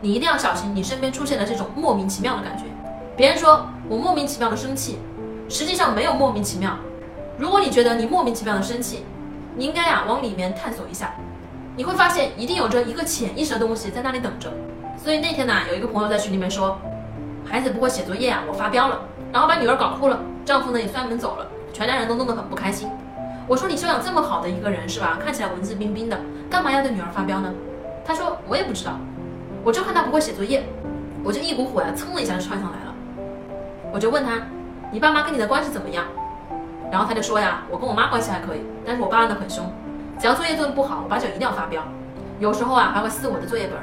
你一定要小心你身边出现的这种莫名其妙的感觉。别人说我莫名其妙的生气，实际上没有莫名其妙。如果你觉得你莫名其妙的生气，你应该呀往里面探索一下，你会发现一定有着一个潜意识的东西在那里等着。所以那天呢，有一个朋友在群里面说，孩子不会写作业啊，我发飙了，然后把女儿搞哭了，丈夫呢也摔门走了，全家人都弄得很不开心。我说你修养这么好的一个人是吧？看起来文质彬彬的，干嘛要对女儿发飙呢？他说我也不知道，我就看他不会写作业，我就一股火呀，蹭的一下就窜上来了。我就问他，你爸妈跟你的关系怎么样？然后他就说呀，我跟我妈关系还可以，但是我爸呢很凶，只要作业做的不好，我爸就一定要发飙，有时候啊还会撕我的作业本。